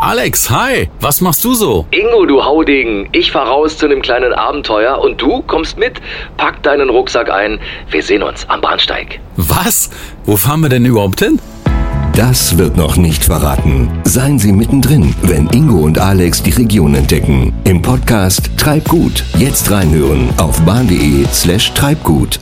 Alex, hi, was machst du so? Ingo, du Haudegen, ich fahr raus zu einem kleinen Abenteuer und du kommst mit. Pack deinen Rucksack ein. Wir sehen uns am Bahnsteig. Was? Wo fahren wir denn überhaupt hin? Das wird noch nicht verraten. Seien Sie mittendrin, wenn Ingo und Alex die Region entdecken. Im Podcast Treibgut. Jetzt reinhören auf bahn.de slash Treibgut.